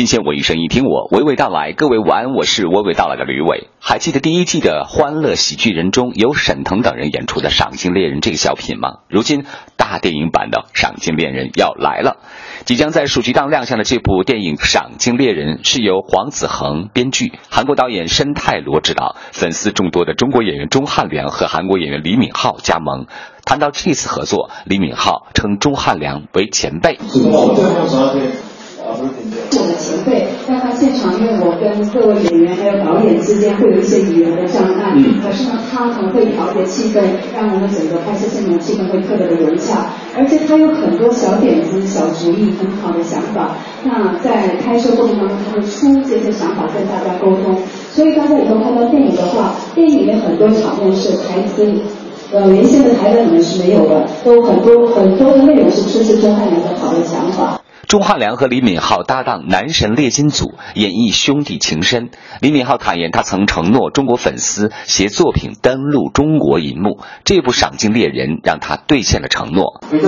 新鲜文艺声音，听我娓娓道来。各位晚安，我是娓娓道来的吕伟。还记得第一季的《欢乐喜剧人》中有沈腾等人演出的《赏金猎人》这个小品吗？如今大电影版的《赏金猎人》要来了，即将在暑期档亮相的这部电影《赏金猎人》是由黄子恒编剧，韩国导演申泰罗执导，粉丝众多的中国演员钟汉良和韩国演员李敏镐加盟。谈到这次合作，李敏镐称钟汉良为前辈。我的前辈，但他现场因为我跟各位演员还有导演之间会有一些语言的障碍，可是呢，他很会调节气氛，让我们整个拍摄现场气氛会特别的融洽。而且他有很多小点子、小主意，很好的想法。那在拍摄过程当中，他会出这些想法跟大家沟通。所以大家以后看到电影的话，电影里面很多场面是台词，呃，原先的台本里面是没有的，都很多很多的内容是出自钟汉良的好的想法。钟汉良和李敏镐搭档男神猎金组，演绎兄弟情深。李敏镐坦言，他曾承诺中国粉丝携作品登陆中国银幕，这部《赏金猎人》让他兑现了承诺。因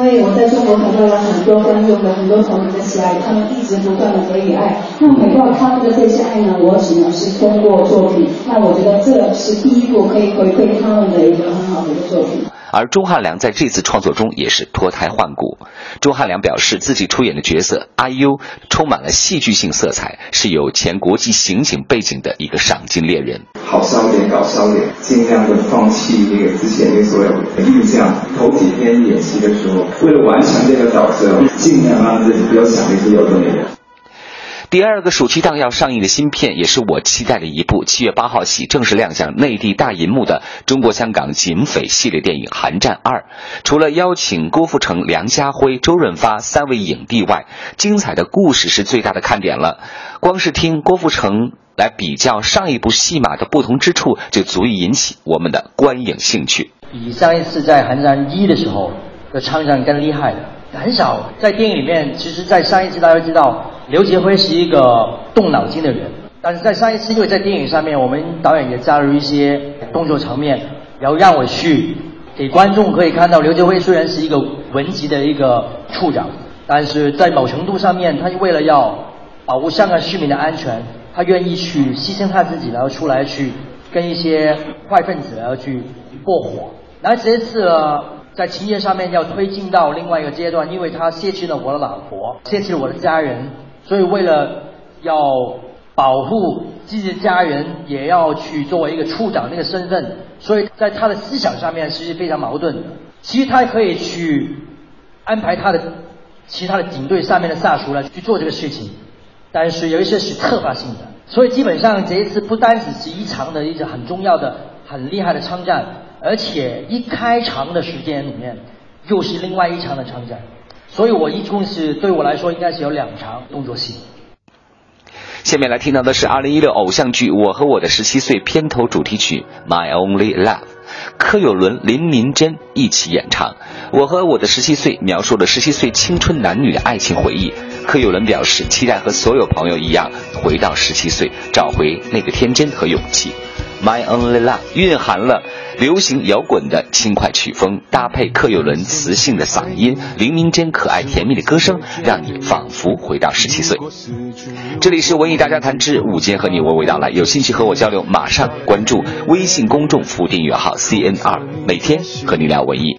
为我在中国得到了很多观众的很多朋友的喜爱，他们一直不断的给予爱。那回报他们的这些爱呢，我只能是通过作品。那我觉得这是第一部可以回馈他们的一个很好的一个作品。而钟汉良在这次创作中也是脱胎换骨。钟汉良表示，自己出演的角色阿优充满了戏剧性色彩，是有前国际刑警背景的一个赏金猎人。好笑点，搞笑点，尽量的放弃那个之前的所有印象。头几天演戏的时候，为了完成这个角色，尽量让自己不要想那些有的没的。第二个暑期档要上映的新片，也是我期待的一部。七月八号起正式亮相内地大银幕的中国香港警匪系列电影《寒战二》。除了邀请郭富城、梁家辉、周润发三位影帝外，精彩的故事是最大的看点了。光是听郭富城来比较上一部戏码的不同之处，就足以引起我们的观影兴趣。比上一次在《寒战一》的时候的唱战更厉害的，很少在电影里面。其实，在上一次大家知道。刘杰辉是一个动脑筋的人，但是在上一次，因为在电影上面，我们导演也加入一些动作场面，然后让我去给观众可以看到，刘杰辉虽然是一个文级的一个处长，但是在某程度上面，他为了要保护香港市民的安全，他愿意去牺牲他自己，然后出来去跟一些坏分子然后去过火。然后这次。在情节上面要推进到另外一个阶段，因为他泄气了我的老婆，泄气了我的家人，所以为了要保护自己的家人，也要去作为一个处长那个身份，所以在他的思想上面其实非常矛盾。其实他可以去安排他的其他的警队上面的下属来去做这个事情，但是有一些是特发性的，所以基本上这一次不单只是一场的一个很重要的、很厉害的枪战。而且一开场的时间里面，又是另外一场的枪战，所以我一共是对我来说应该是有两场动作戏。下面来听到的是二零一六偶像剧《我和我的十七岁》片头主题曲《My Only Love》，柯有伦、林明珍一起演唱。《我和我的十七岁》描述了十七岁青春男女的爱情回忆。柯有伦表示，期待和所有朋友一样回到十七岁，找回那个天真和勇气。《My Only Love》蕴含了。流行摇滚的轻快曲风，搭配柯有伦磁性的嗓音，林明间可爱甜蜜的歌声，让你仿佛回到十七岁。这里是文艺大家谈之午间，和你娓娓道来。有兴趣和我交流，马上关注微信公众服务订阅号 CNR，每天和你聊文艺。